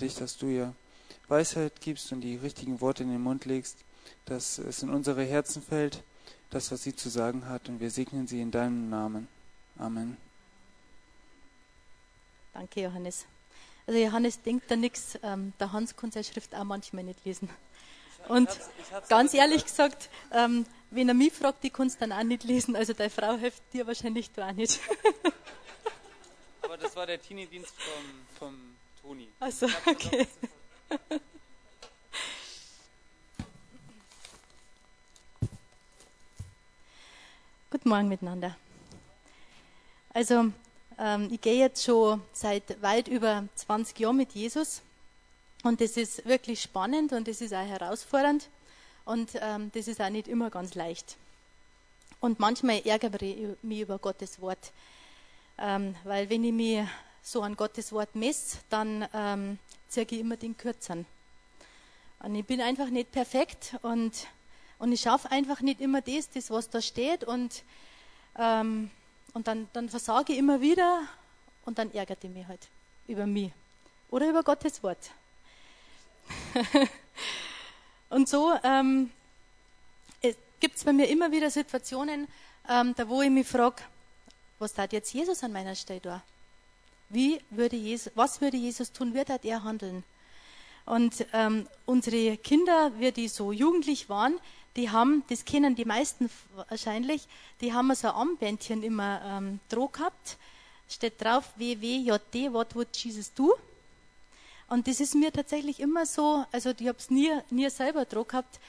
dich, dass du ihr Weisheit gibst und die richtigen Worte in den Mund legst, dass es in unsere Herzen fällt, das, was sie zu sagen hat. Und wir segnen sie in deinem Namen. Amen. Danke, Johannes. Also Johannes denkt da nichts. Ähm, der Hans kann seine Schrift auch manchmal nicht lesen. Und ich hab's, ich hab's ganz ehrlich gesagt, ähm, wenn er mich fragt, die kannst dann auch nicht lesen. Also deine Frau hilft dir wahrscheinlich da auch nicht. Aber das war der Teenie-Dienst vom, vom Toni. Also okay. Guten Morgen miteinander. Also, ähm, ich gehe jetzt schon seit weit über 20 Jahren mit Jesus und das ist wirklich spannend und das ist auch herausfordernd und ähm, das ist auch nicht immer ganz leicht. Und manchmal ärgere ich mich über Gottes Wort, ähm, weil wenn ich mich so an Gottes Wort messe, dann ähm, ziehe ich immer den Kürzern. Und ich bin einfach nicht perfekt und, und ich schaffe einfach nicht immer das, das was da steht und, ähm, und dann, dann versage ich immer wieder und dann ärgert ich mich halt über mich oder über Gottes Wort. und so ähm, gibt es bei mir immer wieder Situationen, ähm, da wo ich mich frage, was tat jetzt Jesus an meiner Stelle da? Wie würde Jesus, was würde Jesus tun? Wird er handeln? Und ähm, unsere Kinder, wir die so jugendlich waren, die haben, das kennen die meisten wahrscheinlich, die haben so ein Armbändchen immer ähm, drauf gehabt. Steht drauf, WWJD, what would Jesus do? Und das ist mir tatsächlich immer so, also ich habe es nie, nie selber drauf gehabt,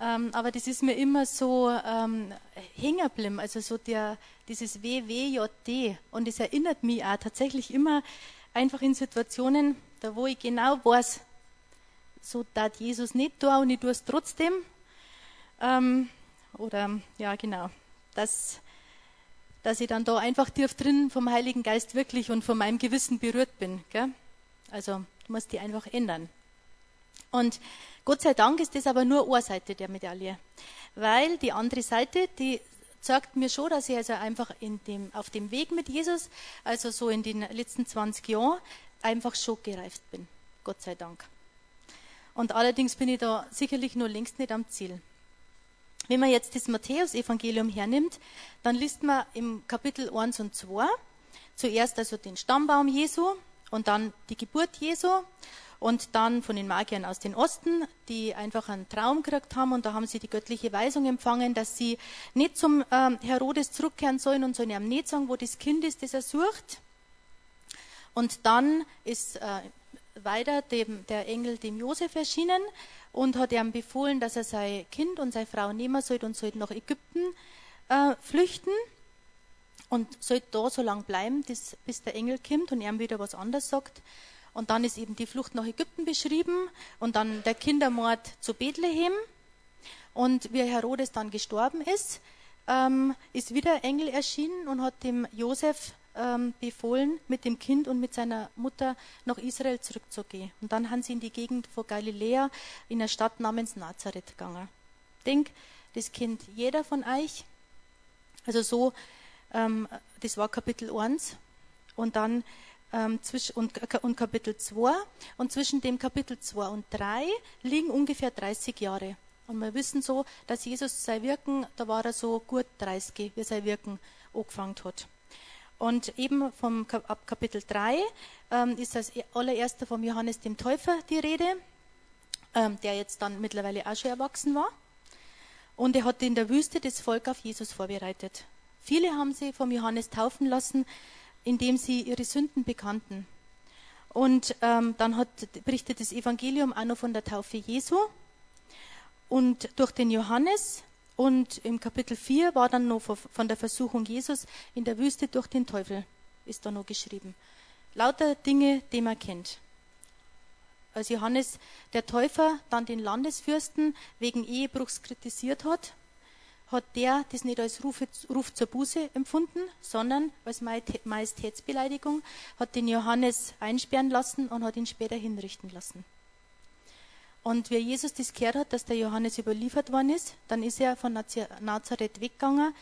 ähm, aber das ist mir immer so ähm, hängen also so der, dieses WWJD. Und es erinnert mich auch tatsächlich immer einfach in Situationen, da wo ich genau weiß, so tat Jesus nicht da und ich tue es trotzdem. Ähm, oder ja, genau, dass, dass ich dann da einfach tief drin vom Heiligen Geist wirklich und von meinem Gewissen berührt bin. Gell? Also du musst die einfach ändern. Und Gott sei Dank ist das aber nur eine Seite der Medaille. Weil die andere Seite, die sagt mir schon, dass ich also einfach dem, auf dem Weg mit Jesus, also so in den letzten 20 Jahren, einfach schon gereift bin. Gott sei Dank. Und allerdings bin ich da sicherlich nur längst nicht am Ziel. Wenn man jetzt das Matthäus-Evangelium hernimmt, dann liest man im Kapitel 1 und 2 zuerst also den Stammbaum Jesu und dann die Geburt Jesu und dann von den Magiern aus dem Osten, die einfach einen Traum gekriegt haben und da haben sie die göttliche Weisung empfangen, dass sie nicht zum ähm, Herodes zurückkehren sollen und sollen ihm nicht sagen, wo das Kind ist, das er sucht. Und dann ist äh, weiter dem, der Engel dem Josef erschienen und hat ihm befohlen, dass er sein Kind und seine Frau nehmen soll und soll nach Ägypten äh, flüchten und soll da so lange bleiben, bis der Engel kommt und ihm wieder was anderes sagt. Und dann ist eben die Flucht nach Ägypten beschrieben und dann der Kindermord zu Bethlehem. Und wie Herodes dann gestorben ist, ähm, ist wieder Engel erschienen und hat dem Josef ähm, befohlen, mit dem Kind und mit seiner Mutter nach Israel zurückzugehen. Und dann haben sie in die Gegend von Galiläa in einer Stadt namens Nazareth gegangen. Ich denke, das kennt jeder von euch. Also so, ähm, das war Kapitel 1. Und dann ähm, und, Kapitel 2. Und zwischen dem Kapitel 2 und 3 liegen ungefähr 30 Jahre. Und wir wissen so, dass Jesus sein Wirken, da war er so gut 30, wie sein Wirken angefangen hat. Und eben vom, ab Kapitel 3 ähm, ist als allererster vom Johannes dem Täufer die Rede, ähm, der jetzt dann mittlerweile auch schon erwachsen war. Und er hat in der Wüste das Volk auf Jesus vorbereitet. Viele haben sie vom Johannes taufen lassen, indem sie ihre Sünden bekannten. Und ähm, dann hat, berichtet das Evangelium auch noch von der Taufe Jesu und durch den Johannes. Und im Kapitel 4 war dann noch von der Versuchung Jesus in der Wüste durch den Teufel, ist da noch geschrieben. Lauter Dinge, die man kennt. Als Johannes der Täufer dann den Landesfürsten wegen Ehebruchs kritisiert hat, hat der das nicht als Ruf, Ruf zur Buße empfunden, sondern als Majestätsbeleidigung, hat den Johannes einsperren lassen und hat ihn später hinrichten lassen. Und wie Jesus das gehört hat, dass der Johannes überliefert worden ist, dann ist er von Nazareth weggegangen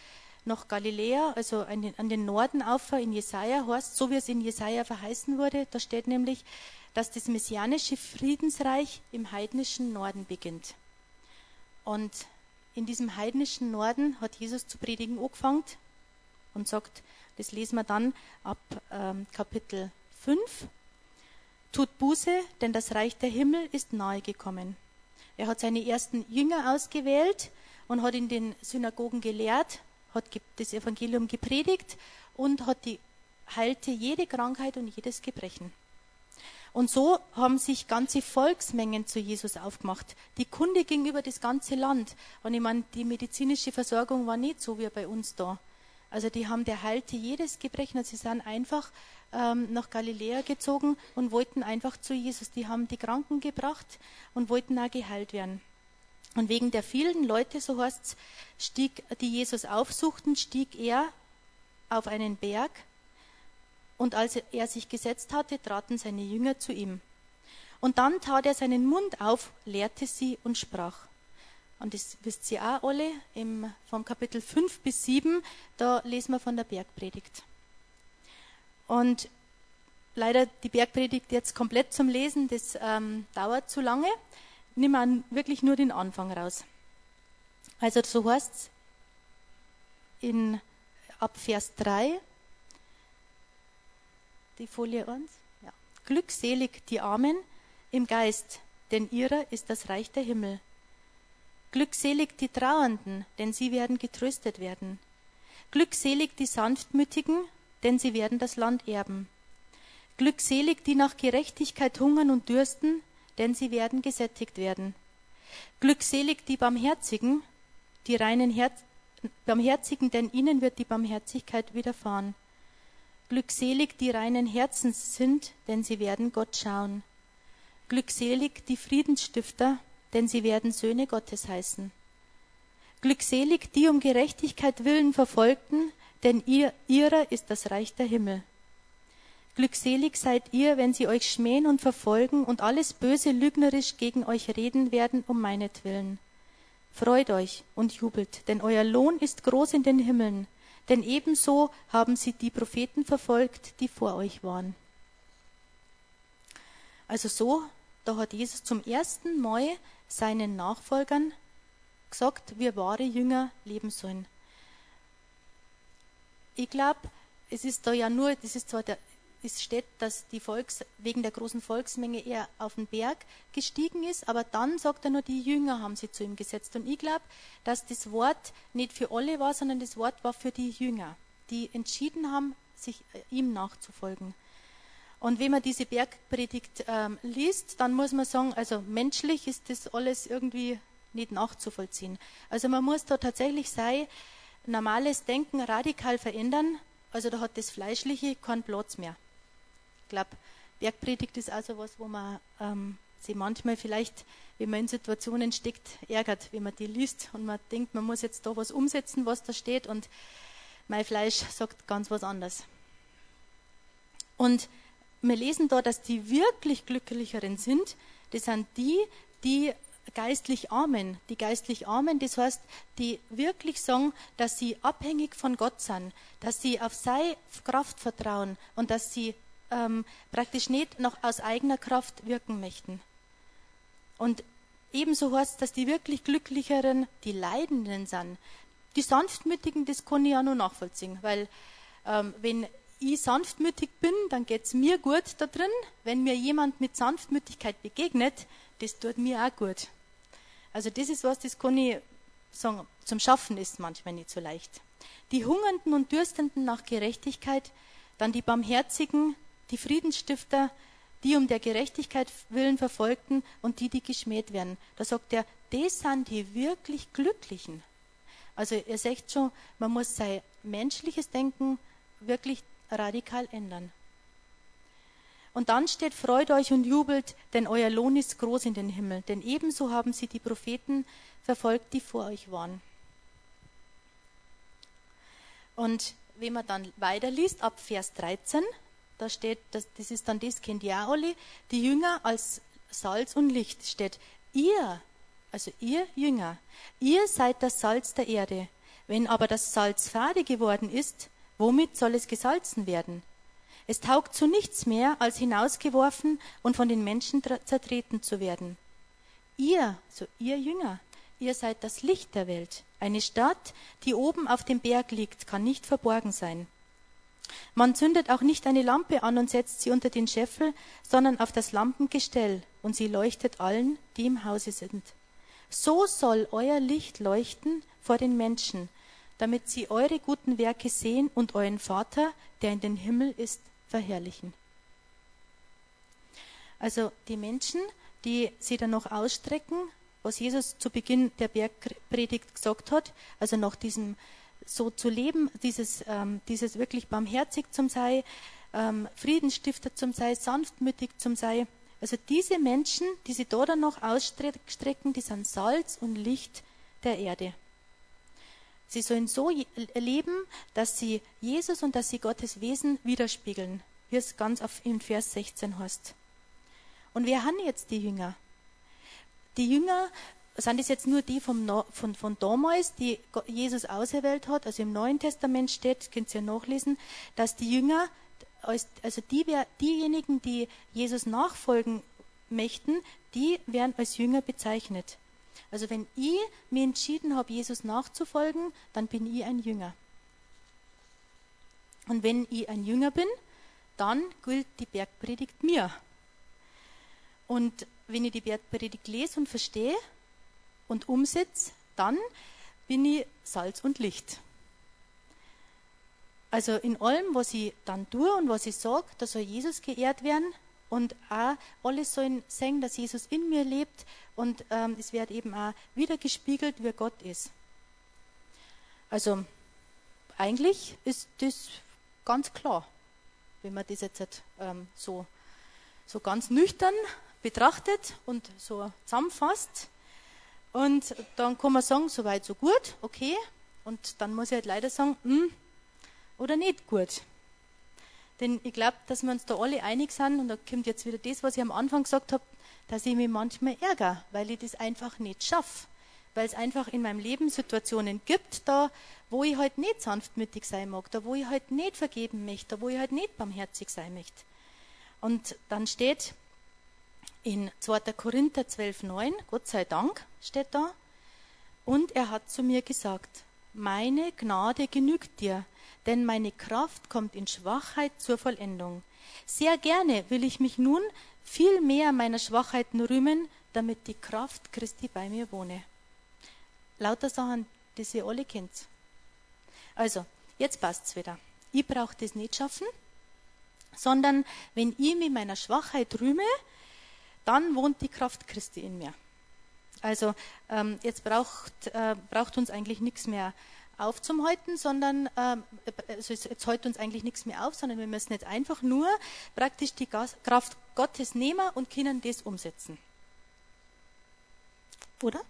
nach Galiläa, also an den, Norden auf, in Jesaja heißt, so wie es in Jesaja verheißen wurde. Da steht nämlich, dass das messianische Friedensreich im heidnischen Norden beginnt. Und in diesem heidnischen Norden hat Jesus zu predigen angefangen und sagt, das lesen wir dann ab ähm, Kapitel 5. Tut Buße, denn das Reich der Himmel ist nahe gekommen. Er hat seine ersten Jünger ausgewählt und hat in den Synagogen gelehrt, hat das Evangelium gepredigt und hat die, heilte jede Krankheit und jedes Gebrechen. Und so haben sich ganze Volksmengen zu Jesus aufgemacht. Die Kunde ging über das ganze Land. Und ich meine, die medizinische Versorgung war nicht so wie bei uns da. Also die haben, der heilte jedes Gebrechen. Und sie sind einfach ähm, nach Galiläa gezogen und wollten einfach zu Jesus. Die haben die Kranken gebracht und wollten auch geheilt werden. Und wegen der vielen Leute, so heißt es, die Jesus aufsuchten, stieg er auf einen Berg. Und als er sich gesetzt hatte, traten seine Jünger zu ihm. Und dann tat er seinen Mund auf, lehrte sie und sprach. Und das wisst ihr auch alle, im, vom Kapitel 5 bis 7, da lesen wir von der Bergpredigt. Und leider die Bergpredigt jetzt komplett zum Lesen, das ähm, dauert zu lange. Nimm wir wirklich nur den Anfang raus. Also so heißt es ab Vers 3, die Folie 1. Ja. Glückselig die Armen im Geist, denn ihrer ist das Reich der Himmel. Glückselig die Trauernden, denn sie werden getröstet werden. Glückselig die Sanftmütigen, denn sie werden das Land erben. Glückselig die nach Gerechtigkeit hungern und dürsten, denn sie werden gesättigt werden. Glückselig die Barmherzigen, die reinen Herz Barmherzigen, denn ihnen wird die Barmherzigkeit widerfahren. Glückselig die reinen Herzens sind, denn sie werden Gott schauen. Glückselig die Friedensstifter, denn sie werden Söhne Gottes heißen. Glückselig die um Gerechtigkeit willen Verfolgten, denn ihr, ihrer ist das Reich der Himmel. Glückselig seid ihr, wenn sie euch schmähen und verfolgen und alles Böse lügnerisch gegen euch reden werden um meinetwillen. Freut euch und jubelt, denn euer Lohn ist groß in den Himmeln, denn ebenso haben sie die Propheten verfolgt, die vor euch waren. Also so, da hat Jesus zum ersten Mal seinen Nachfolgern gesagt, wie wahre Jünger leben sollen ich glaube, es ist da ja nur, das ist zwar der, es steht, dass die Volks, wegen der großen Volksmenge eher auf den Berg gestiegen ist, aber dann sagt er nur, die Jünger haben sie zu ihm gesetzt. Und ich glaube, dass das Wort nicht für alle war, sondern das Wort war für die Jünger, die entschieden haben, sich äh, ihm nachzufolgen. Und wenn man diese Bergpredigt ähm, liest, dann muss man sagen, also menschlich ist das alles irgendwie nicht nachzuvollziehen. Also man muss da tatsächlich sein, normales Denken radikal verändern, also da hat das Fleischliche keinen Platz mehr. Ich glaube, Bergpredigt ist also was, wo man ähm, sich manchmal vielleicht, wenn man in Situationen steckt, ärgert, wenn man die liest und man denkt, man muss jetzt da was umsetzen, was da steht und mein Fleisch sagt ganz was anderes. Und wir lesen da, dass die wirklich glücklicheren sind, das sind die, die geistlich Armen. Die geistlich Armen, das heißt, die wirklich sagen, dass sie abhängig von Gott sind, dass sie auf seine Kraft vertrauen und dass sie ähm, praktisch nicht noch aus eigener Kraft wirken möchten. Und ebenso heißt es, dass die wirklich Glücklicheren die Leidenden sind. Die Sanftmütigen, das kann ich ja nur nachvollziehen, weil ähm, wenn ich sanftmütig bin, dann geht es mir gut da drin. Wenn mir jemand mit Sanftmütigkeit begegnet, das tut mir auch gut. Also das ist was, das kann ich sagen, zum Schaffen ist manchmal nicht so leicht. Die Hungernden und Dürstenden nach Gerechtigkeit, dann die Barmherzigen, die Friedensstifter, die um der Gerechtigkeit willen verfolgten und die, die geschmäht werden. Da sagt er, das sind die wirklich Glücklichen. Also ihr seht schon, man muss sein menschliches Denken wirklich radikal ändern. Und dann steht, freut euch und jubelt, denn euer Lohn ist groß in den Himmel. Denn ebenso haben sie die Propheten verfolgt, die vor euch waren. Und wenn man dann weiterliest, ab Vers 13, da steht, das, das ist dann das, auch alle, die Jünger als Salz und Licht steht. Ihr, also ihr Jünger, ihr seid das Salz der Erde. Wenn aber das Salz fade geworden ist, womit soll es gesalzen werden? Es taugt zu nichts mehr, als hinausgeworfen und von den Menschen zertreten zu werden. Ihr, so ihr Jünger, ihr seid das Licht der Welt. Eine Stadt, die oben auf dem Berg liegt, kann nicht verborgen sein. Man zündet auch nicht eine Lampe an und setzt sie unter den Scheffel, sondern auf das Lampengestell, und sie leuchtet allen, die im Hause sind. So soll euer Licht leuchten vor den Menschen, damit sie eure guten Werke sehen und euren Vater, der in den Himmel ist, verherrlichen. Also die Menschen, die sie dann noch ausstrecken, was Jesus zu Beginn der Bergpredigt gesagt hat, also nach diesem so zu leben, dieses, ähm, dieses wirklich barmherzig zum sei, ähm, Friedensstifter zum sei, sanftmütig zum sei. Also diese Menschen, die sie da dann noch ausstrecken, die sind Salz und Licht der Erde. Sie sollen so leben, dass sie Jesus und dass sie Gottes Wesen widerspiegeln, wie es ganz auf, in Vers 16 heißt. Und wer haben jetzt die Jünger? Die Jünger sind es jetzt nur die vom, von, von damals, die Jesus auserwählt hat. Also im Neuen Testament steht, könnt ihr ja nachlesen, dass die Jünger, also die, diejenigen, die Jesus nachfolgen möchten, die werden als Jünger bezeichnet. Also wenn ich mir entschieden habe, Jesus nachzufolgen, dann bin ich ein Jünger. Und wenn ich ein Jünger bin, dann gilt die Bergpredigt mir. Und wenn ich die Bergpredigt lese und verstehe und umsetze, dann bin ich Salz und Licht. Also in allem, was ich dann tue und was ich sage, da soll Jesus geehrt werden und auch alle sollen sehen, dass Jesus in mir lebt und ähm, es wird eben auch wieder gespiegelt, wer Gott ist. Also eigentlich ist das ganz klar, wenn man das jetzt ähm, so, so ganz nüchtern betrachtet und so zusammenfasst. Und dann kann man sagen, so weit, so gut, okay. Und dann muss ich halt leider sagen, hm, oder nicht gut. Denn ich glaube, dass wir uns da alle einig sind, und da kommt jetzt wieder das, was ich am Anfang gesagt habe, dass ich mich manchmal ärgere, weil ich das einfach nicht schaffe. Weil es einfach in meinem Leben Situationen gibt, da wo ich halt nicht sanftmütig sein mag, da wo ich halt nicht vergeben möchte, da wo ich halt nicht barmherzig sein möchte. Und dann steht in 2. Korinther 12,9, Gott sei Dank, steht da, und er hat zu mir gesagt, meine Gnade genügt dir, denn meine Kraft kommt in Schwachheit zur Vollendung. Sehr gerne will ich mich nun viel mehr meiner Schwachheiten rühmen, damit die Kraft Christi bei mir wohne. Lauter Sachen, die ihr alle kennt. Also, jetzt passt's wieder. Ich brauche das nicht schaffen, sondern wenn ich mich meiner Schwachheit rühme, dann wohnt die Kraft Christi in mir. Also ähm, jetzt braucht, äh, braucht uns eigentlich nichts mehr aufzuhalten, sondern ähm, also jetzt hält uns eigentlich nichts mehr auf, sondern wir müssen jetzt einfach nur praktisch die Kraft Gottes nehmen und können das umsetzen. Oder?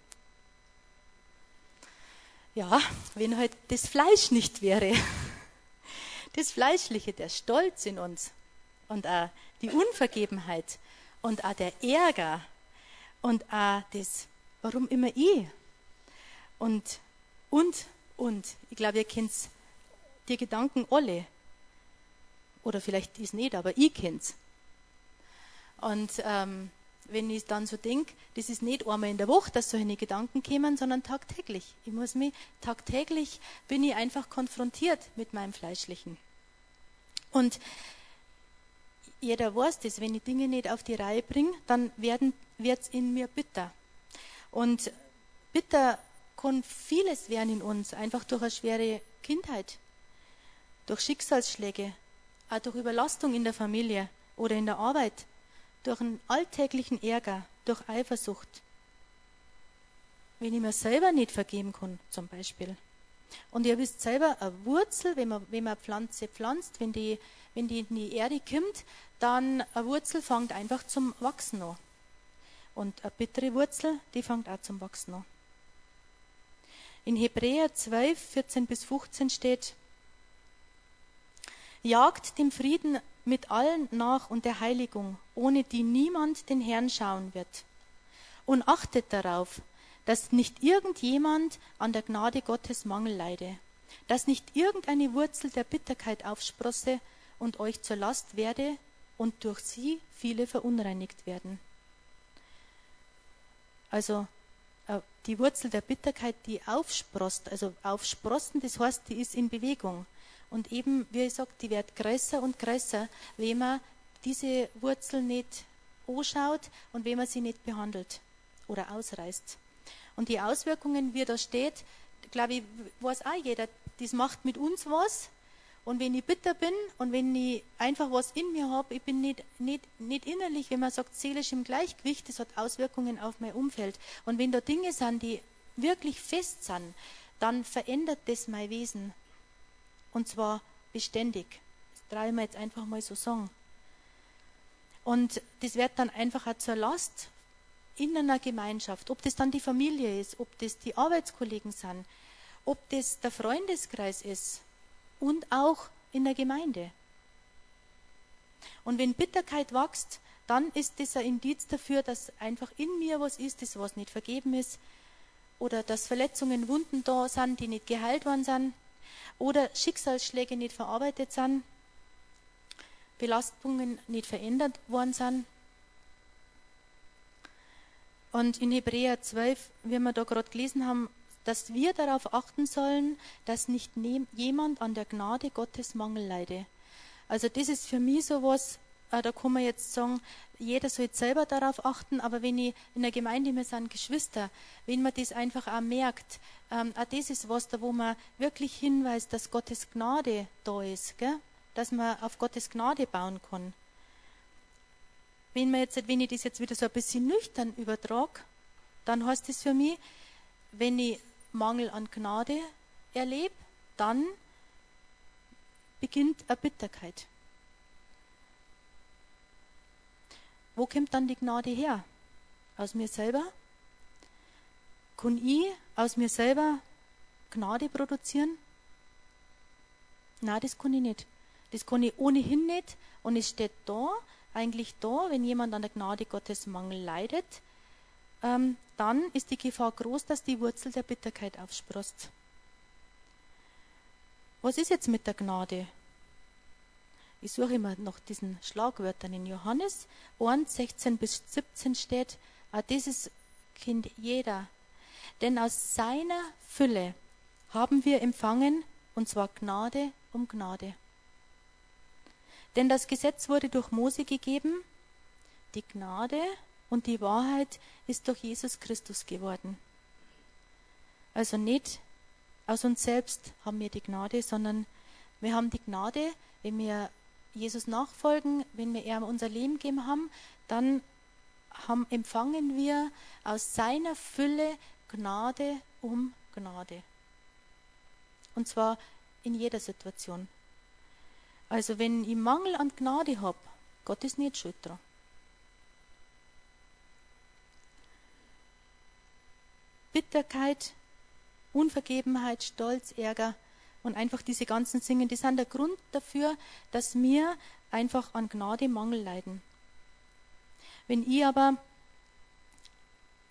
Ja, wenn halt das Fleisch nicht wäre. Das Fleischliche, der Stolz in uns und auch die Unvergebenheit und auch der Ärger und auch das, warum immer ich und, und und ich glaube, ihr kennt die Gedanken alle. Oder vielleicht ist nicht, aber ich kenn's. Und ähm, wenn ich dann so denke, das ist nicht einmal in der Woche, dass solche Gedanken kommen, sondern tagtäglich. Ich muss mich tagtäglich bin ich einfach konfrontiert mit meinem Fleischlichen. Und jeder weiß das, wenn ich Dinge nicht auf die Reihe bringe, dann wird es in mir bitter. Und bitter kann vieles werden in uns, einfach durch eine schwere Kindheit, durch Schicksalsschläge, auch durch Überlastung in der Familie oder in der Arbeit, durch einen alltäglichen Ärger, durch Eifersucht. Wenn ich mir selber nicht vergeben kann, zum Beispiel. Und ihr wisst selber, eine Wurzel, wenn man, wenn man Pflanze pflanzt, wenn die, wenn die in die Erde kommt, dann eine Wurzel fängt einfach zum Wachsen an. Und eine bittere Wurzel, die fängt auch zum Wachsen an. In Hebräer 12, 14 bis 15 steht, Jagt dem Frieden mit allen nach und der Heiligung, ohne die niemand den Herrn schauen wird. Und achtet darauf, dass nicht irgendjemand an der Gnade Gottes Mangel leide, dass nicht irgendeine Wurzel der Bitterkeit aufsprosse und euch zur Last werde und durch sie viele verunreinigt werden. Also äh, die Wurzel der Bitterkeit, die aufsprost, also aufsprossen, das heißt, die ist in Bewegung. Und eben, wie ich sage, die wird größer und größer, wenn man diese Wurzel nicht anschaut und wenn man sie nicht behandelt oder ausreißt. Und die Auswirkungen, wie da steht, glaube ich, weiß auch jeder, das macht mit uns was. Und wenn ich bitter bin und wenn ich einfach was in mir habe, ich bin nicht, nicht, nicht innerlich, wenn man sagt, seelisch im Gleichgewicht, das hat Auswirkungen auf mein Umfeld. Und wenn da Dinge sind, die wirklich fest sind, dann verändert das mein Wesen. Und zwar beständig. Das traue ich mir jetzt einfach mal so sagen. Und das wird dann einfach auch zur Last in einer Gemeinschaft, ob das dann die Familie ist, ob das die Arbeitskollegen sind, ob das der Freundeskreis ist und auch in der Gemeinde. Und wenn Bitterkeit wächst, dann ist das ein Indiz dafür, dass einfach in mir was ist, das was nicht vergeben ist, oder dass Verletzungen, Wunden da sind, die nicht geheilt worden sind, oder Schicksalsschläge nicht verarbeitet sind, Belastungen nicht verändert worden sind. Und in Hebräer 12, wie wir da gerade gelesen haben, dass wir darauf achten sollen, dass nicht jemand an der Gnade Gottes Mangel leide. Also das ist für mich sowas, äh, da kann man jetzt sagen, jeder soll selber darauf achten, aber wenn ich in der Gemeinde, wir sind Geschwister, wenn man das einfach auch merkt, ähm, auch das ist was, da wo man wirklich hinweist, dass Gottes Gnade da ist, gell? dass man auf Gottes Gnade bauen kann. Wenn, man jetzt, wenn ich das jetzt wieder so ein bisschen nüchtern übertrage, dann heißt das für mich, wenn ich Mangel an Gnade erlebe, dann beginnt eine Bitterkeit. Wo kommt dann die Gnade her? Aus mir selber? Kann ich aus mir selber Gnade produzieren? Nein, das kann ich nicht. Das kann ich ohnehin nicht. Und es steht da, eigentlich da, wenn jemand an der Gnade Gottes Mangel leidet, ähm, dann ist die Gefahr groß, dass die Wurzel der Bitterkeit aufsprost. Was ist jetzt mit der Gnade? Ich suche immer nach diesen Schlagwörtern in Johannes 1, 16 bis 17 steht, ah, dieses Kind jeder. Denn aus seiner Fülle haben wir empfangen, und zwar Gnade um Gnade. Denn das Gesetz wurde durch Mose gegeben, die Gnade und die Wahrheit ist durch Jesus Christus geworden. Also nicht aus uns selbst haben wir die Gnade, sondern wir haben die Gnade, wenn wir Jesus nachfolgen, wenn wir ihm unser Leben gegeben haben, dann haben, empfangen wir aus seiner Fülle Gnade um Gnade. Und zwar in jeder Situation. Also wenn ich Mangel an Gnade habe, Gott ist nicht schuld dran. Bitterkeit, Unvergebenheit, Stolz, Ärger und einfach diese ganzen Singen, die sind der Grund dafür, dass wir einfach an Gnade Mangel leiden. Wenn ich aber,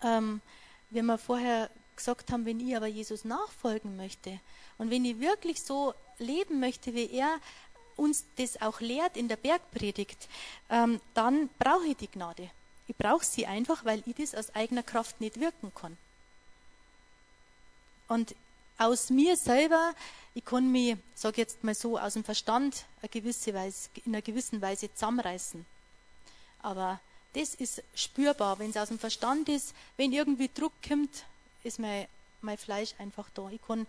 ähm, wie wir vorher gesagt haben, wenn ich aber Jesus nachfolgen möchte und wenn ich wirklich so leben möchte, wie er uns das auch lehrt in der Bergpredigt, ähm, dann brauche ich die Gnade. Ich brauche sie einfach, weil ich das aus eigener Kraft nicht wirken kann. Und aus mir selber, ich kann mich, sage jetzt mal so, aus dem Verstand eine gewisse Weise, in einer gewissen Weise zusammenreißen. Aber das ist spürbar, wenn es aus dem Verstand ist, wenn irgendwie Druck kommt, ist mein, mein Fleisch einfach da. Ich kann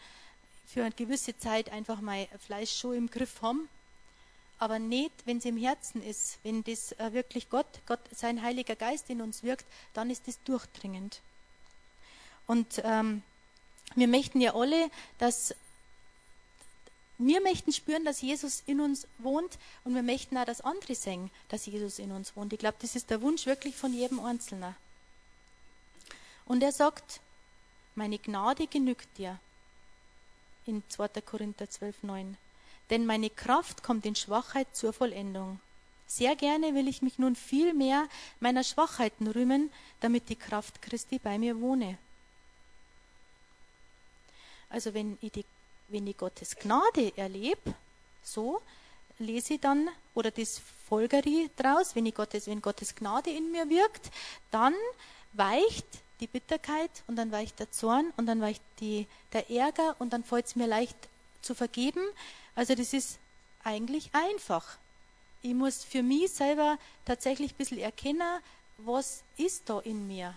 für eine gewisse Zeit einfach mein Fleisch schon im Griff haben, aber nicht, wenn es im Herzen ist, wenn das äh, wirklich Gott, Gott, sein Heiliger Geist in uns wirkt, dann ist das durchdringend. Und ähm, wir möchten ja alle, dass wir möchten spüren, dass Jesus in uns wohnt und wir möchten auch, dass andere sehen, dass Jesus in uns wohnt. Ich glaube, das ist der Wunsch wirklich von jedem Einzelnen. Und er sagt, meine Gnade genügt dir. In 2. Korinther 12, 9. Denn meine Kraft kommt in Schwachheit zur Vollendung. Sehr gerne will ich mich nun viel mehr meiner Schwachheiten rühmen, damit die Kraft Christi bei mir wohne. Also wenn ich, die, wenn ich Gottes Gnade erlebe, so, lese ich dann, oder das folgere draus, wenn, ich Gottes, wenn Gottes Gnade in mir wirkt, dann weicht die Bitterkeit und dann weicht der Zorn und dann weicht die, der Ärger und dann fällt es mir leicht zu vergeben. Also das ist eigentlich einfach. Ich muss für mich selber tatsächlich ein bisschen erkennen, was ist da in mir.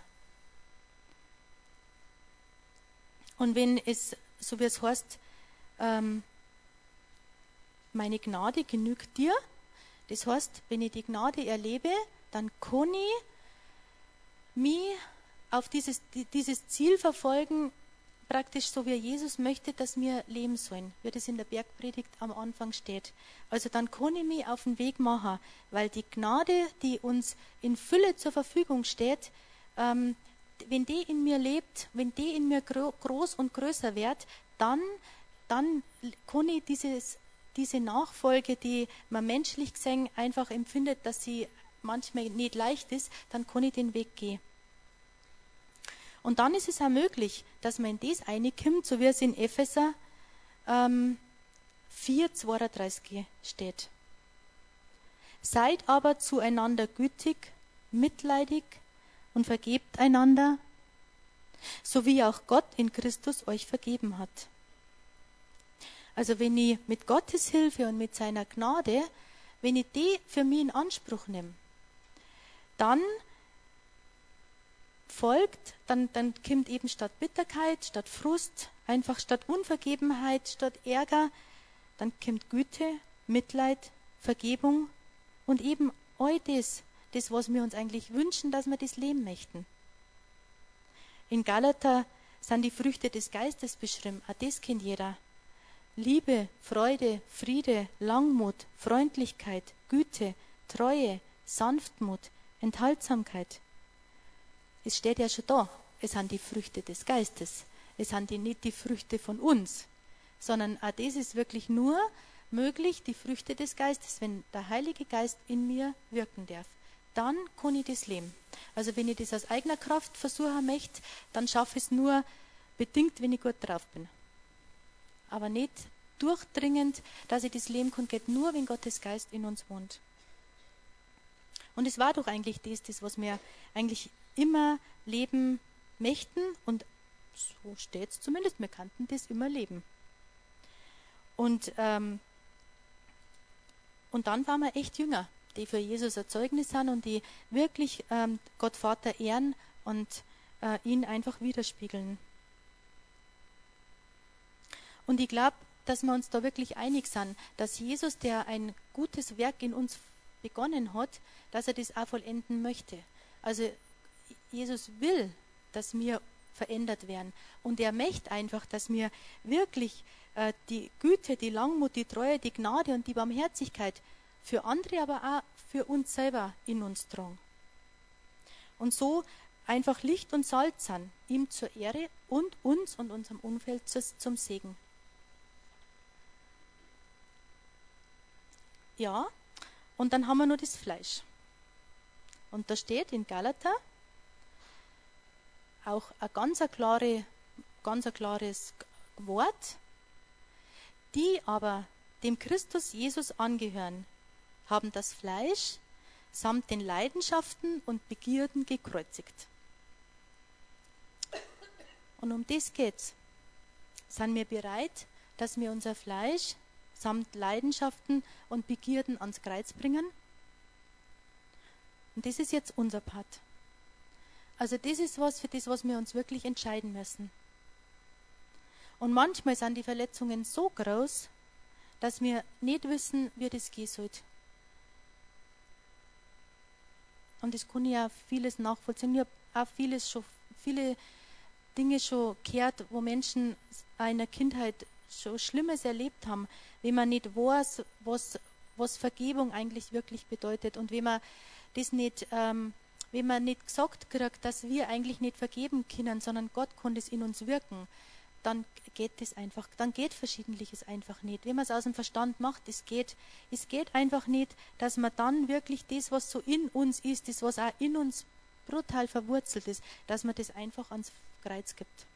Und wenn es, so wie es heißt, ähm, meine Gnade genügt dir, das heißt, wenn ich die Gnade erlebe, dann kann ich mich auf dieses, dieses Ziel verfolgen, praktisch so wie Jesus möchte, dass wir leben sollen, wie das in der Bergpredigt am Anfang steht. Also dann kann ich mich auf den Weg machen, weil die Gnade, die uns in Fülle zur Verfügung steht, ähm, wenn die in mir lebt, wenn die in mir groß und größer wird, dann, dann kann ich dieses, diese Nachfolge, die man menschlich gesehen einfach empfindet, dass sie manchmal nicht leicht ist, dann kann ich den Weg gehen. Und dann ist es auch möglich, dass man in das reinkommt, so wie es in Epheser ähm, 4, 32 steht. Seid aber zueinander gütig, mitleidig und vergebt einander, so wie auch Gott in Christus euch vergeben hat. Also wenn ich mit Gottes Hilfe und mit seiner Gnade, wenn ich die für mich in Anspruch nehme, dann folgt, dann, dann kommt eben statt Bitterkeit, statt Frust, einfach statt Unvergebenheit, statt Ärger, dann kommt Güte, Mitleid, Vergebung und eben all das, das, was wir uns eigentlich wünschen, dass wir das leben möchten. In Galater sind die Früchte des Geistes beschrieben, auch das kennt jeder. Liebe, Freude, Friede, Langmut, Freundlichkeit, Güte, Treue, Sanftmut, Enthaltsamkeit. Es steht ja schon da, es sind die Früchte des Geistes. Es sind die nicht die Früchte von uns, sondern auch das ist wirklich nur möglich, die Früchte des Geistes, wenn der Heilige Geist in mir wirken darf. Dann kann ich das leben. Also wenn ich das aus eigener Kraft versuchen möchte, dann schaffe ich es nur bedingt, wenn ich gut drauf bin. Aber nicht durchdringend, dass ich das leben kann, geht nur, wenn Gottes Geist in uns wohnt. Und es war doch eigentlich das, das was wir eigentlich immer leben möchten und so steht es zumindest, wir kannten das immer leben. Und, ähm, und dann waren wir echt jünger, die für Jesus Erzeugnis sind und die wirklich ähm, Gott Vater ehren und äh, ihn einfach widerspiegeln. Und ich glaube, dass wir uns da wirklich einig sind, dass Jesus, der ein gutes Werk in uns begonnen hat, dass er das auch vollenden möchte. Also Jesus will, dass wir verändert werden. Und er möchte einfach, dass wir wirklich äh, die Güte, die Langmut, die Treue, die Gnade und die Barmherzigkeit für andere, aber auch für uns selber in uns tragen. Und so einfach Licht und Salz sind, ihm zur Ehre und uns und unserem Umfeld zum Segen. Ja, und dann haben wir nur das Fleisch. Und da steht in Galater auch ein ganz, klare, ganz ein klares Wort. Die aber dem Christus Jesus angehören, haben das Fleisch samt den Leidenschaften und Begierden gekreuzigt. Und um das geht's. Sind wir bereit, dass wir unser Fleisch samt Leidenschaften und Begierden ans Kreuz bringen? Und das ist jetzt unser Part. Also das ist was für das, was wir uns wirklich entscheiden müssen. Und manchmal sind die Verletzungen so groß, dass wir nicht wissen, wie das gehen soll. Und das kann ich auch vieles nachvollziehen. Ich habe auch vieles schon, viele Dinge schon gehört, wo Menschen einer Kindheit schon Schlimmes erlebt haben, wenn man nicht weiß, was, was Vergebung eigentlich wirklich bedeutet und wenn man das nicht, ähm, wenn man nicht gesagt kriegt, dass wir eigentlich nicht vergeben können, sondern Gott kann das in uns wirken, dann geht das einfach, dann geht Verschiedentliches einfach nicht. Wenn man es aus dem Verstand macht, es geht, es geht einfach nicht, dass man dann wirklich das, was so in uns ist, das, was auch in uns brutal verwurzelt ist, dass man das einfach ans Kreuz gibt.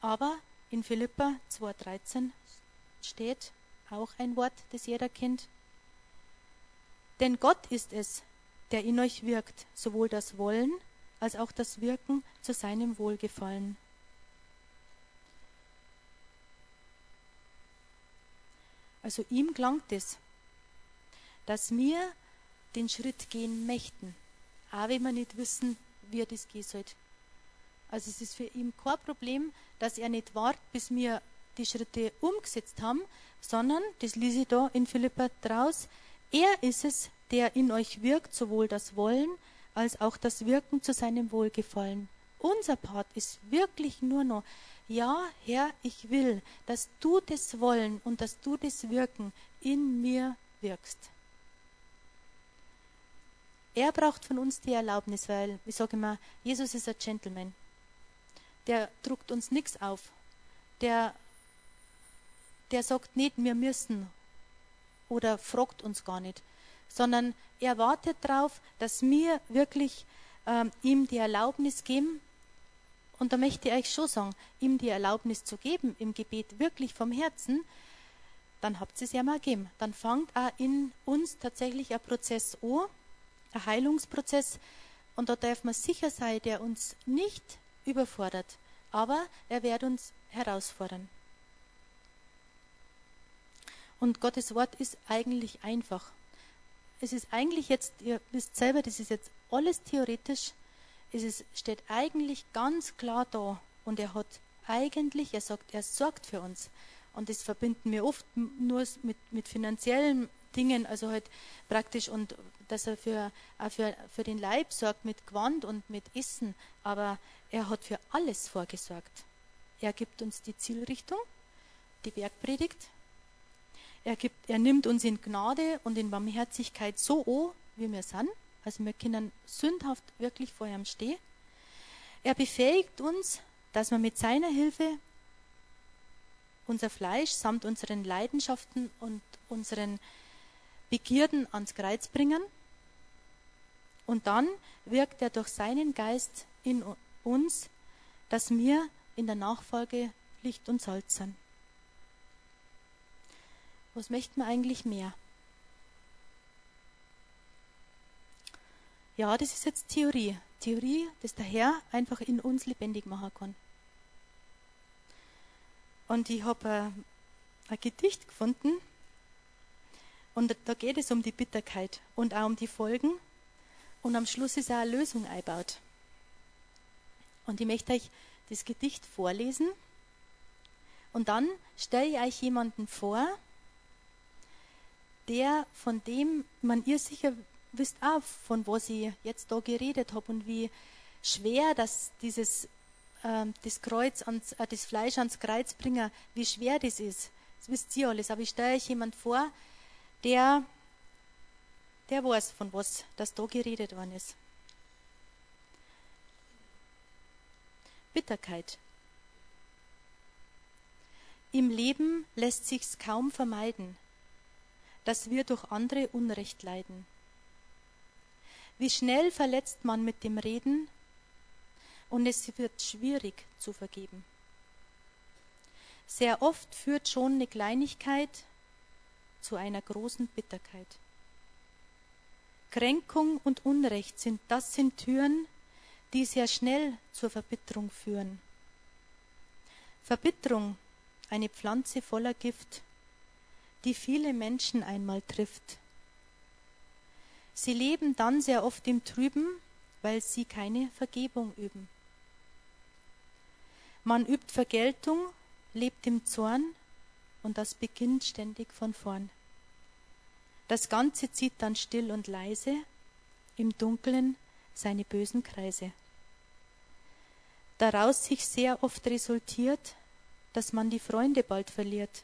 Aber in Philippa 2,13 steht, auch ein Wort, das jeder kennt. Denn Gott ist es, der in euch wirkt, sowohl das Wollen als auch das Wirken zu seinem Wohlgefallen. Also ihm gelangt es, dass wir den Schritt gehen möchten, auch wenn wir nicht wissen, wie das gehen soll. Also es ist für ihn kein Problem, dass er nicht wartet, bis wir die Schritte umgesetzt haben, sondern, das lese ich da in Philippa draus, er ist es, der in euch wirkt, sowohl das Wollen als auch das Wirken zu seinem Wohlgefallen. Unser Part ist wirklich nur noch, ja, Herr, ich will, dass du das Wollen und dass du das Wirken in mir wirkst. Er braucht von uns die Erlaubnis, weil, ich sage immer, Jesus ist ein Gentleman. Der druckt uns nichts auf. Der, der sagt nicht, wir müssen oder fragt uns gar nicht, sondern er wartet darauf, dass wir wirklich ähm, ihm die Erlaubnis geben. Und da möchte ich euch schon sagen, ihm die Erlaubnis zu geben im Gebet wirklich vom Herzen, dann habt ihr es ja mal gegeben. Dann fängt auch in uns tatsächlich ein Prozess an, ein Heilungsprozess. Und da darf man sicher sein, der uns nicht überfordert, aber er wird uns herausfordern. Und Gottes Wort ist eigentlich einfach. Es ist eigentlich jetzt, ihr wisst selber, das ist jetzt alles theoretisch. Es ist, steht eigentlich ganz klar da. Und er hat eigentlich, er sagt, er sorgt für uns. Und das verbinden wir oft nur mit, mit finanziellen Dingen, also halt praktisch und dass er für, auch für, für den Leib sorgt mit Gewand und mit Essen. Aber er hat für alles vorgesorgt. Er gibt uns die Zielrichtung, die Bergpredigt, er, gibt, er nimmt uns in Gnade und in Barmherzigkeit so an, wie wir sind. Also wir können sündhaft wirklich vor ihm stehen. Er befähigt uns, dass wir mit seiner Hilfe unser Fleisch samt unseren Leidenschaften und unseren Begierden ans Kreuz bringen. Und dann wirkt er durch seinen Geist in uns, dass wir in der Nachfolge Licht und Salz sind. Was möchten wir eigentlich mehr? Ja, das ist jetzt Theorie. Theorie, dass der Herr einfach in uns lebendig machen kann. Und ich habe ein, ein Gedicht gefunden und da geht es um die Bitterkeit und auch um die Folgen. Und am Schluss ist auch eine Lösung eingebaut. Und ich möchte euch das Gedicht vorlesen. Und dann stelle ich euch jemanden vor, der, von dem man ihr sicher wisst auch, von was ich jetzt da geredet habe und wie schwer das dieses äh, das Kreuz ans, äh, das Fleisch ans Kreuz bringen, wie schwer das ist. Das wisst ihr alles. Aber ich stelle euch jemand vor, der der weiß, von was das da geredet worden ist. Bitterkeit. Im Leben lässt sich's kaum vermeiden, dass wir durch andere Unrecht leiden. Wie schnell verletzt man mit dem Reden und es wird schwierig zu vergeben. Sehr oft führt schon eine Kleinigkeit zu einer großen Bitterkeit. Kränkung und Unrecht sind das sind Türen, die sehr schnell zur Verbitterung führen. Verbitterung, eine Pflanze voller Gift, die viele Menschen einmal trifft. Sie leben dann sehr oft im Trüben, weil sie keine Vergebung üben. Man übt Vergeltung, lebt im Zorn und das beginnt ständig von vorn. Das Ganze zieht dann still und leise im Dunkeln seine bösen Kreise. Daraus sich sehr oft resultiert, dass man die Freunde bald verliert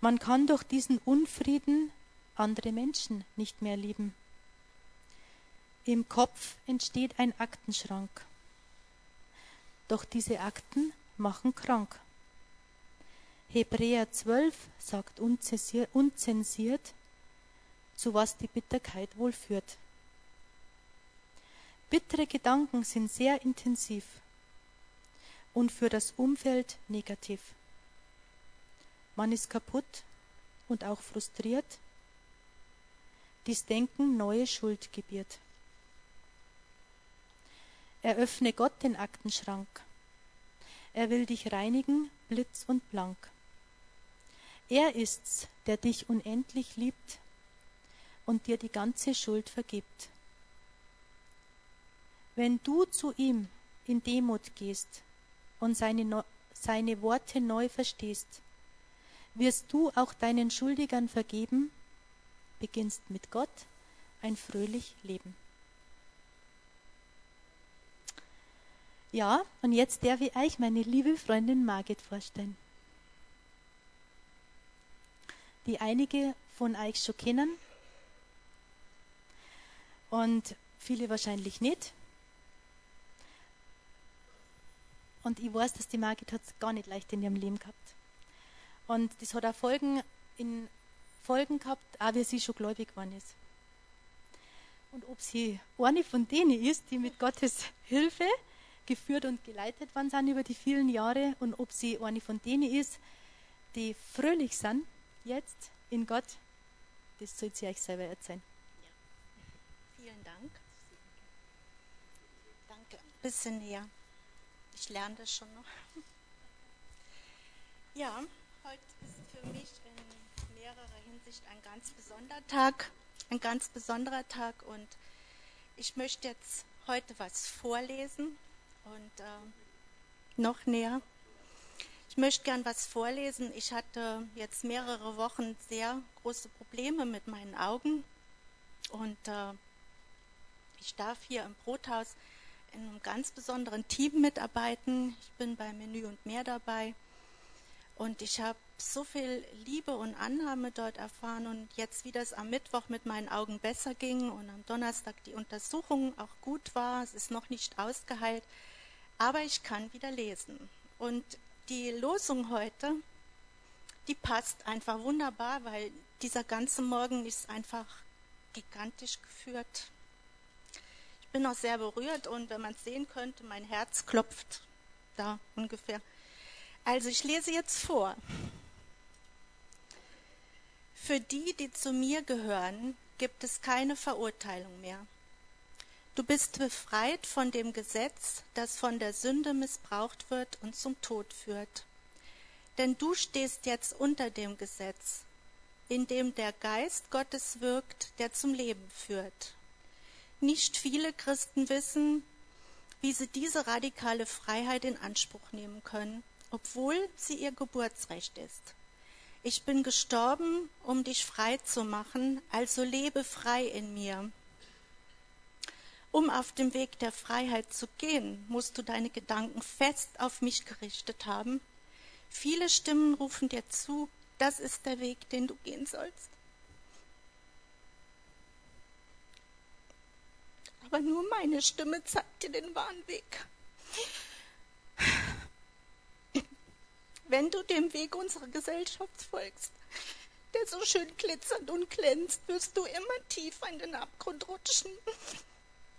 man kann durch diesen Unfrieden andere Menschen nicht mehr lieben. Im Kopf entsteht ein Aktenschrank. Doch diese Akten machen krank. Hebräer 12 sagt unzensiert, zu was die Bitterkeit wohl führt. Bittere Gedanken sind sehr intensiv und für das Umfeld negativ. Man ist kaputt und auch frustriert, dies Denken neue Schuld gebiert. Eröffne Gott den Aktenschrank. Er will dich reinigen, blitz und blank. Er ist's, der dich unendlich liebt und dir die ganze Schuld vergibt. Wenn du zu ihm in Demut gehst und seine, seine Worte neu verstehst, wirst du auch deinen Schuldigern vergeben, beginnst mit Gott ein fröhlich Leben. Ja, und jetzt darf ich euch meine liebe Freundin Margit vorstellen, die einige von euch schon kennen und viele wahrscheinlich nicht. Und ich weiß, dass die Margit hat es gar nicht leicht in ihrem Leben gehabt. Und das hat auch Folgen, in Folgen gehabt, auch wie sie schon gläubig geworden ist. Und ob sie eine von denen ist, die mit Gottes Hilfe geführt und geleitet worden sind über die vielen Jahre und ob sie eine von denen ist, die fröhlich sind jetzt in Gott, das soll sie euch selber erzählen. Ja. Vielen Dank. Danke. Ein bisschen näher. Ich lerne das schon noch. Ja, heute ist für mich in mehrerer Hinsicht ein ganz besonderer Tag, ein ganz besonderer Tag und ich möchte jetzt heute was vorlesen und äh, noch näher. Ich möchte gern was vorlesen. Ich hatte jetzt mehrere Wochen sehr große Probleme mit meinen Augen und äh, ich darf hier im Brothaus in einem ganz besonderen Team mitarbeiten. Ich bin bei Menü und mehr dabei. Und ich habe so viel Liebe und Annahme dort erfahren. Und jetzt, wie das am Mittwoch mit meinen Augen besser ging und am Donnerstag die Untersuchung auch gut war, es ist noch nicht ausgeheilt, aber ich kann wieder lesen. Und die Losung heute, die passt einfach wunderbar, weil dieser ganze Morgen ist einfach gigantisch geführt bin auch sehr berührt und wenn man es sehen könnte, mein Herz klopft da ungefähr. Also ich lese jetzt vor. Für die, die zu mir gehören, gibt es keine Verurteilung mehr. Du bist befreit von dem Gesetz, das von der Sünde missbraucht wird und zum Tod führt. Denn du stehst jetzt unter dem Gesetz, in dem der Geist Gottes wirkt, der zum Leben führt. Nicht viele Christen wissen, wie sie diese radikale Freiheit in Anspruch nehmen können, obwohl sie ihr Geburtsrecht ist. Ich bin gestorben, um dich frei zu machen, also lebe frei in mir. Um auf dem Weg der Freiheit zu gehen, musst du deine Gedanken fest auf mich gerichtet haben. Viele Stimmen rufen dir zu, das ist der Weg, den du gehen sollst. aber nur meine Stimme zeigt dir den wahren Weg. Wenn du dem Weg unserer Gesellschaft folgst, der so schön glitzert und glänzt, wirst du immer tiefer in den Abgrund rutschen.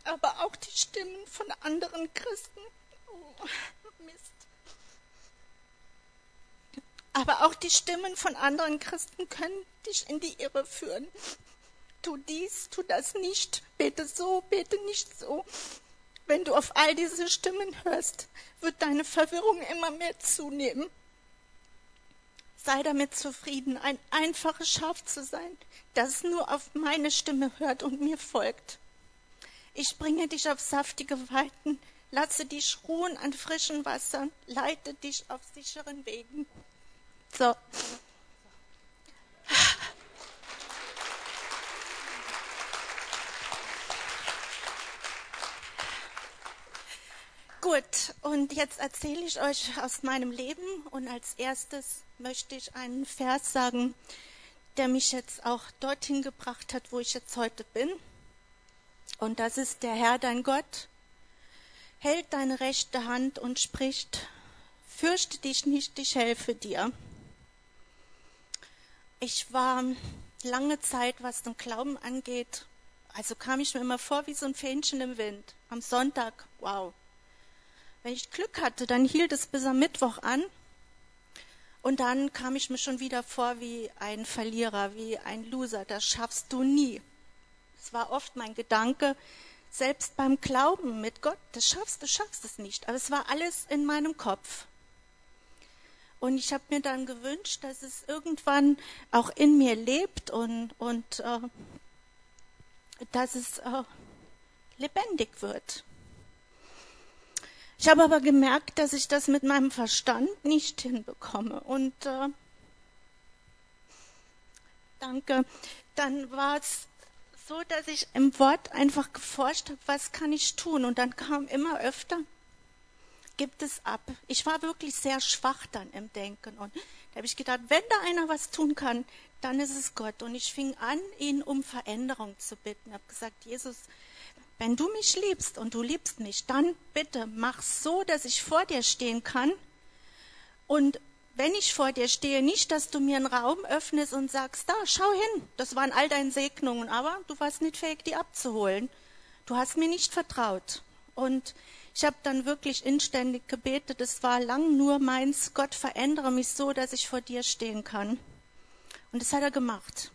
Aber auch die Stimmen von anderen Christen. Oh, Mist. Aber auch die Stimmen von anderen Christen können dich in die Irre führen tu dies, tu das nicht, bete so, bete nicht so. Wenn du auf all diese Stimmen hörst, wird deine Verwirrung immer mehr zunehmen. Sei damit zufrieden, ein einfaches Schaf zu sein, das nur auf meine Stimme hört und mir folgt. Ich bringe dich auf saftige Weiten, lasse dich ruhen an frischen Wassern, leite dich auf sicheren Wegen. So. Gut, und jetzt erzähle ich euch aus meinem Leben und als erstes möchte ich einen Vers sagen, der mich jetzt auch dorthin gebracht hat, wo ich jetzt heute bin. Und das ist der Herr dein Gott, hält deine rechte Hand und spricht, fürchte dich nicht, ich helfe dir. Ich war lange Zeit, was den Glauben angeht, also kam ich mir immer vor wie so ein Fähnchen im Wind. Am Sonntag, wow, wenn ich Glück hatte, dann hielt es bis am Mittwoch an. Und dann kam ich mir schon wieder vor wie ein Verlierer, wie ein Loser. Das schaffst du nie. Es war oft mein Gedanke, selbst beim Glauben mit Gott, das schaffst du, schaffst es nicht. Aber es war alles in meinem Kopf. Und ich habe mir dann gewünscht, dass es irgendwann auch in mir lebt und, und äh, dass es äh, lebendig wird. Ich habe aber gemerkt, dass ich das mit meinem Verstand nicht hinbekomme. Und äh, danke. Dann war es so, dass ich im Wort einfach geforscht habe, was kann ich tun? Und dann kam immer öfter, gibt es ab. Ich war wirklich sehr schwach dann im Denken. Und da habe ich gedacht, wenn da einer was tun kann, dann ist es Gott. Und ich fing an, ihn um Veränderung zu bitten. Ich habe gesagt, Jesus, wenn du mich liebst und du liebst mich, dann bitte mach so, dass ich vor dir stehen kann. Und wenn ich vor dir stehe, nicht, dass du mir einen Raum öffnest und sagst, da, schau hin, das waren all deine Segnungen, aber du warst nicht fähig, die abzuholen. Du hast mir nicht vertraut. Und ich habe dann wirklich inständig gebetet, es war lang nur meins, Gott verändere mich so, dass ich vor dir stehen kann. Und das hat er gemacht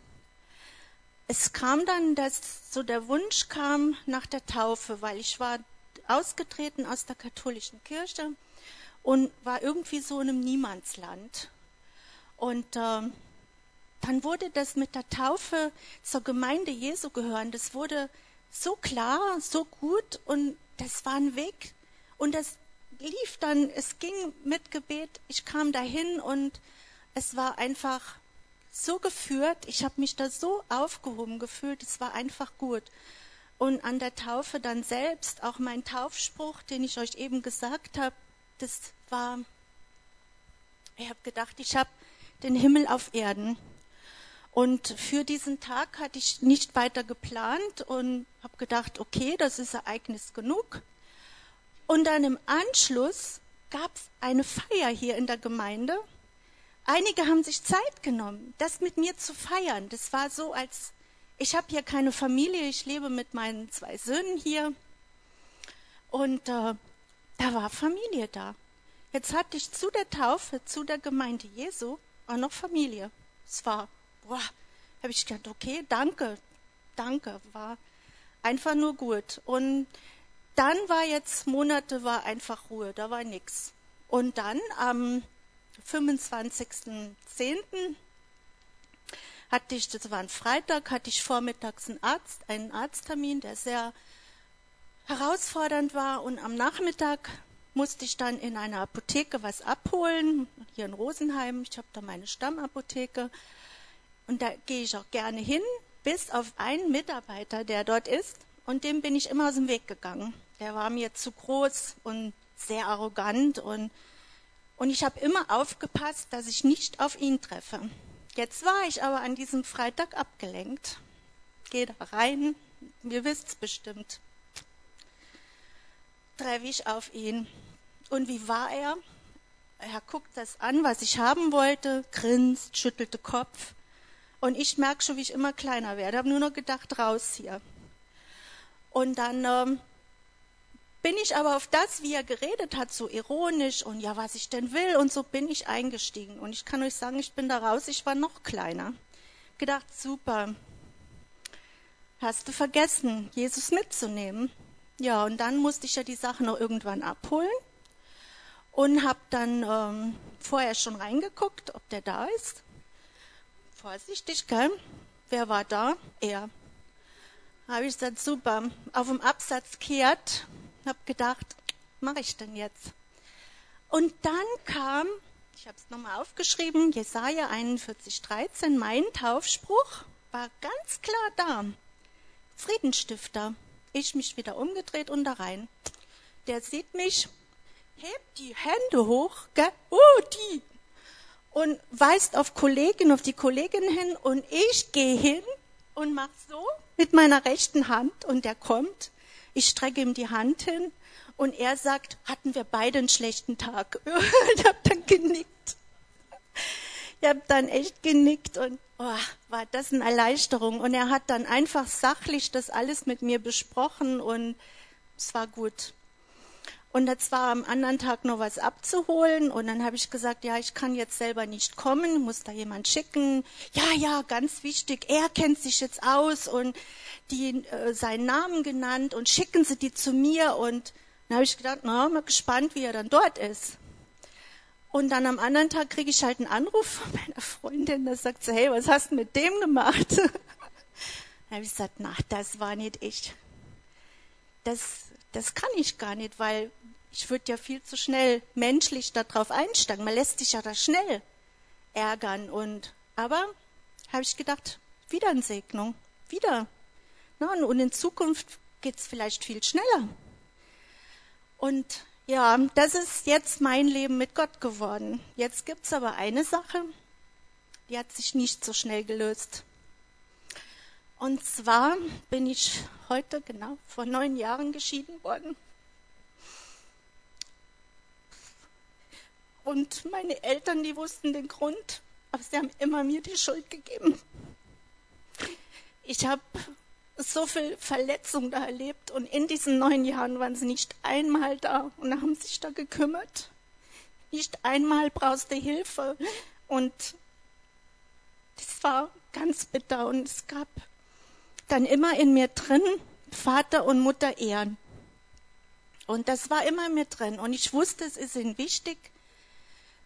es kam dann, dass so der Wunsch kam nach der Taufe, weil ich war ausgetreten aus der katholischen Kirche und war irgendwie so in einem Niemandsland. Und äh, dann wurde das mit der Taufe zur Gemeinde Jesu gehören. Das wurde so klar, so gut und das war ein Weg. Und das lief dann, es ging mit Gebet. Ich kam dahin und es war einfach so geführt, ich habe mich da so aufgehoben gefühlt, es war einfach gut. Und an der Taufe dann selbst, auch mein Taufspruch, den ich euch eben gesagt habe, das war, ich habe gedacht, ich habe den Himmel auf Erden. Und für diesen Tag hatte ich nicht weiter geplant und habe gedacht, okay, das ist Ereignis genug. Und dann im Anschluss gab es eine Feier hier in der Gemeinde Einige haben sich Zeit genommen, das mit mir zu feiern. Das war so, als ich habe hier keine Familie, ich lebe mit meinen zwei Söhnen hier. Und äh, da war Familie da. Jetzt hatte ich zu der Taufe, zu der Gemeinde Jesu auch noch Familie. Es war, boah, habe ich gedacht, okay, danke, danke, war einfach nur gut. Und dann war jetzt Monate war einfach Ruhe, da war nichts. Und dann am 25.10. hatte ich, das war ein Freitag, hatte ich vormittags einen Arzt, einen Arzttermin, der sehr herausfordernd war und am Nachmittag musste ich dann in einer Apotheke was abholen, hier in Rosenheim. Ich habe da meine Stammapotheke und da gehe ich auch gerne hin, bis auf einen Mitarbeiter, der dort ist und dem bin ich immer aus dem Weg gegangen. Der war mir zu groß und sehr arrogant und und ich habe immer aufgepasst, dass ich nicht auf ihn treffe. Jetzt war ich aber an diesem Freitag abgelenkt. Gehe da rein, ihr wisst es bestimmt. Treffe ich auf ihn. Und wie war er? Er guckt das an, was ich haben wollte, grinst, schüttelte Kopf. Und ich merke schon, wie ich immer kleiner werde. Habe nur noch gedacht, raus hier. Und dann ähm, bin ich aber auf das, wie er geredet hat, so ironisch und ja, was ich denn will und so bin ich eingestiegen. Und ich kann euch sagen, ich bin da raus, ich war noch kleiner. Gedacht, super. Hast du vergessen, Jesus mitzunehmen? Ja, und dann musste ich ja die Sachen noch irgendwann abholen und habe dann ähm, vorher schon reingeguckt, ob der da ist. Vorsichtig, gell? Wer war da? Er. Habe ich gesagt, super. Auf dem Absatz kehrt, habe gedacht, mache ich denn jetzt? Und dann kam, ich habe es nochmal aufgeschrieben, Jesaja 41,13, mein Taufspruch war ganz klar da. Friedenstifter. Ich mich wieder umgedreht und da rein. Der sieht mich, hebt die Hände hoch, gell? oh, die, und weist auf Kollegin, auf die Kollegin hin und ich gehe hin und mach so mit meiner rechten Hand und der kommt ich strecke ihm die Hand hin und er sagt, hatten wir beide einen schlechten Tag. ich habe dann genickt. Ich habe dann echt genickt und oh, war das eine Erleichterung. Und er hat dann einfach sachlich das alles mit mir besprochen und es war gut. Und jetzt war am anderen Tag noch was abzuholen. Und dann habe ich gesagt, ja, ich kann jetzt selber nicht kommen, muss da jemand schicken. Ja, ja, ganz wichtig, er kennt sich jetzt aus und die äh, seinen Namen genannt und schicken Sie die zu mir. Und dann habe ich gedacht, na, mal gespannt, wie er dann dort ist. Und dann am anderen Tag kriege ich halt einen Anruf von meiner Freundin, da sagt sie, hey, was hast du mit dem gemacht? dann habe ich gesagt, na, das war nicht ich. Das, das kann ich gar nicht, weil ich würde ja viel zu schnell menschlich darauf einsteigen. Man lässt sich ja da schnell ärgern. Und aber habe ich gedacht, wieder eine Segnung, wieder. Na, und in Zukunft geht es vielleicht viel schneller. Und ja, das ist jetzt mein Leben mit Gott geworden. Jetzt gibt es aber eine Sache, die hat sich nicht so schnell gelöst. Und zwar bin ich heute, genau, vor neun Jahren geschieden worden. Und meine Eltern, die wussten den Grund, aber sie haben immer mir die Schuld gegeben. Ich habe so viel Verletzung da erlebt und in diesen neun Jahren waren sie nicht einmal da und haben sich da gekümmert. Nicht einmal brauchste Hilfe und das war ganz bitter und es gab dann immer in mir drin Vater und Mutter ehren. Und das war immer in mir drin und ich wusste, es ist ihnen wichtig,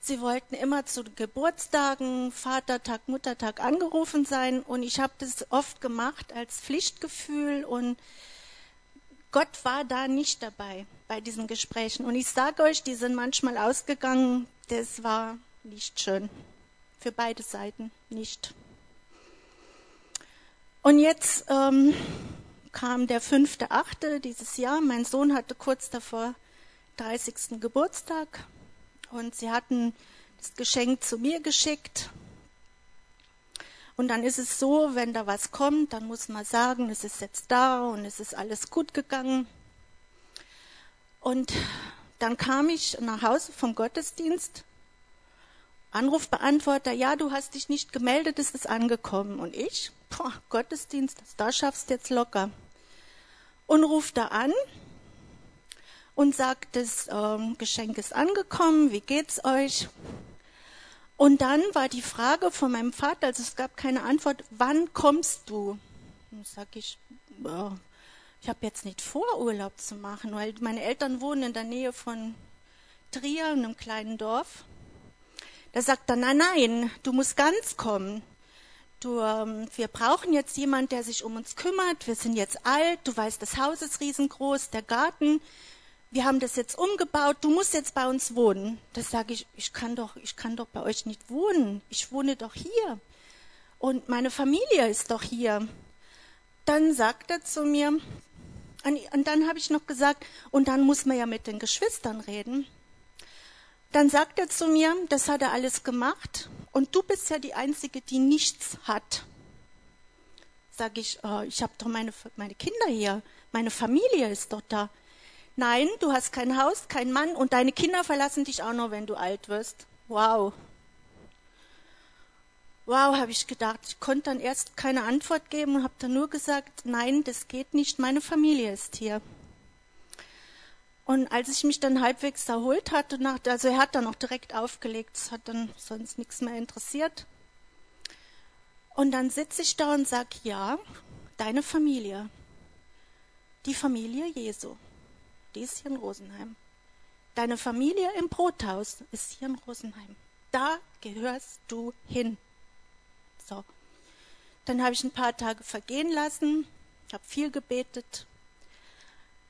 Sie wollten immer zu Geburtstagen, Vatertag, Muttertag angerufen sein und ich habe das oft gemacht als Pflichtgefühl und Gott war da nicht dabei bei diesen Gesprächen. Und ich sage euch, die sind manchmal ausgegangen, das war nicht schön. Für beide Seiten nicht. Und jetzt ähm, kam der fünfte, achte dieses Jahr. Mein Sohn hatte kurz davor 30. Geburtstag und sie hatten das Geschenk zu mir geschickt. Und dann ist es so, wenn da was kommt, dann muss man sagen, es ist jetzt da und es ist alles gut gegangen. Und dann kam ich nach Hause vom Gottesdienst. Anrufbeantworter, ja, du hast dich nicht gemeldet, es ist angekommen. Und ich, boah, Gottesdienst, da schaffst du jetzt locker. Und ruft da an und sagt, das ähm, Geschenk ist angekommen, wie geht's euch? Und dann war die Frage von meinem Vater, also es gab keine Antwort, wann kommst du? Und sag ich, äh, ich habe jetzt nicht vor, Urlaub zu machen, weil meine Eltern wohnen in der Nähe von Trier, einem kleinen Dorf. Da sagt er, nein, nein, du musst ganz kommen. Du, ähm, wir brauchen jetzt jemand, der sich um uns kümmert. Wir sind jetzt alt. Du weißt, das Haus ist riesengroß, der Garten wir haben das jetzt umgebaut, du musst jetzt bei uns wohnen. Das sage ich, ich kann doch, ich kann doch bei euch nicht wohnen. Ich wohne doch hier. Und meine Familie ist doch hier. Dann sagt er zu mir, und dann habe ich noch gesagt, und dann muss man ja mit den Geschwistern reden. Dann sagt er zu mir, das hat er alles gemacht und du bist ja die Einzige, die nichts hat. Sag ich, oh, ich habe doch meine, meine Kinder hier, meine Familie ist doch da. Nein, du hast kein Haus, kein Mann und deine Kinder verlassen dich auch noch, wenn du alt wirst. Wow. Wow, habe ich gedacht. Ich konnte dann erst keine Antwort geben und habe dann nur gesagt, nein, das geht nicht, meine Familie ist hier. Und als ich mich dann halbwegs erholt hatte, also er hat dann auch direkt aufgelegt, es hat dann sonst nichts mehr interessiert. Und dann sitze ich da und sage, ja, deine Familie, die Familie Jesu die ist hier in Rosenheim. Deine Familie im Brothaus ist hier in Rosenheim. Da gehörst du hin. So. Dann habe ich ein paar Tage vergehen lassen, habe viel gebetet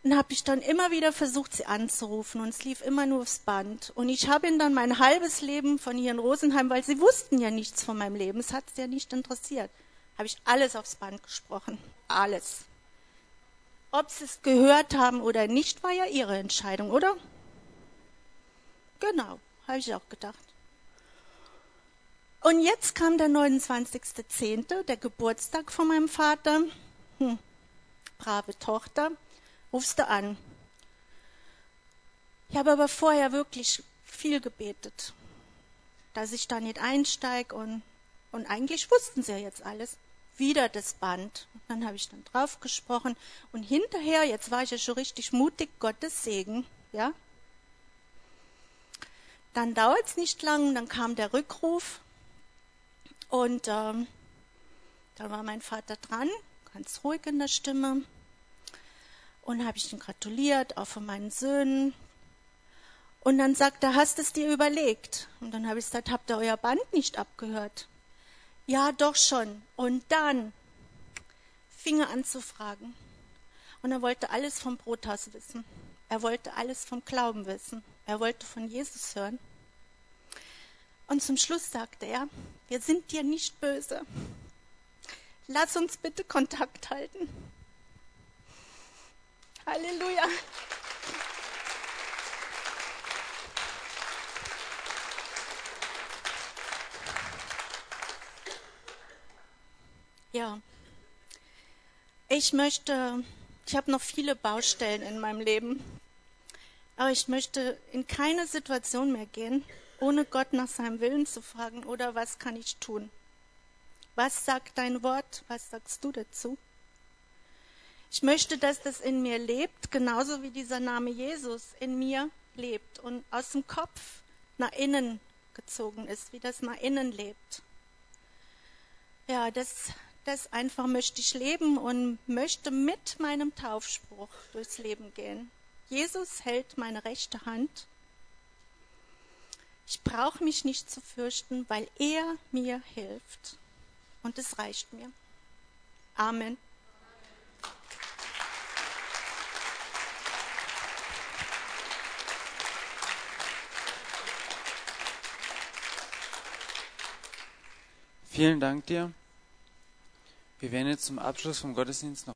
und habe ich dann immer wieder versucht, sie anzurufen und es lief immer nur aufs Band. Und ich habe ihnen dann mein halbes Leben von hier in Rosenheim, weil sie wussten ja nichts von meinem Leben, es hat sie ja nicht interessiert, habe ich alles aufs Band gesprochen. Alles. Ob sie es gehört haben oder nicht, war ja ihre Entscheidung, oder? Genau, habe ich auch gedacht. Und jetzt kam der 29.10., der Geburtstag von meinem Vater. Hm, brave Tochter, rufst du an. Ich habe aber vorher wirklich viel gebetet, dass ich da nicht einsteige und, und eigentlich wussten sie ja jetzt alles wieder das Band. Dann habe ich dann drauf gesprochen und hinterher, jetzt war ich ja schon richtig mutig, Gottes Segen, ja, dann dauert es nicht lang, dann kam der Rückruf und ähm, dann war mein Vater dran, ganz ruhig in der Stimme. Und habe ich ihn gratuliert, auch von meinen Söhnen. Und dann sagt er, hast es dir überlegt? Und dann habe ich gesagt, habt ihr euer Band nicht abgehört? Ja, doch schon. Und dann fing er an zu fragen. Und er wollte alles vom Brothaus wissen. Er wollte alles vom Glauben wissen. Er wollte von Jesus hören. Und zum Schluss sagte er, wir sind dir nicht böse. Lass uns bitte Kontakt halten. Halleluja. Ja, ich möchte, ich habe noch viele Baustellen in meinem Leben, aber ich möchte in keine Situation mehr gehen, ohne Gott nach seinem Willen zu fragen oder was kann ich tun. Was sagt dein Wort? Was sagst du dazu? Ich möchte, dass das in mir lebt, genauso wie dieser Name Jesus in mir lebt und aus dem Kopf nach innen gezogen ist, wie das nach innen lebt. Ja, das das einfach möchte ich leben und möchte mit meinem Taufspruch durchs Leben gehen. Jesus hält meine rechte Hand. Ich brauche mich nicht zu fürchten, weil er mir hilft. Und es reicht mir. Amen. Vielen Dank dir. Wir werden jetzt zum Abschluss vom Gottesdienst noch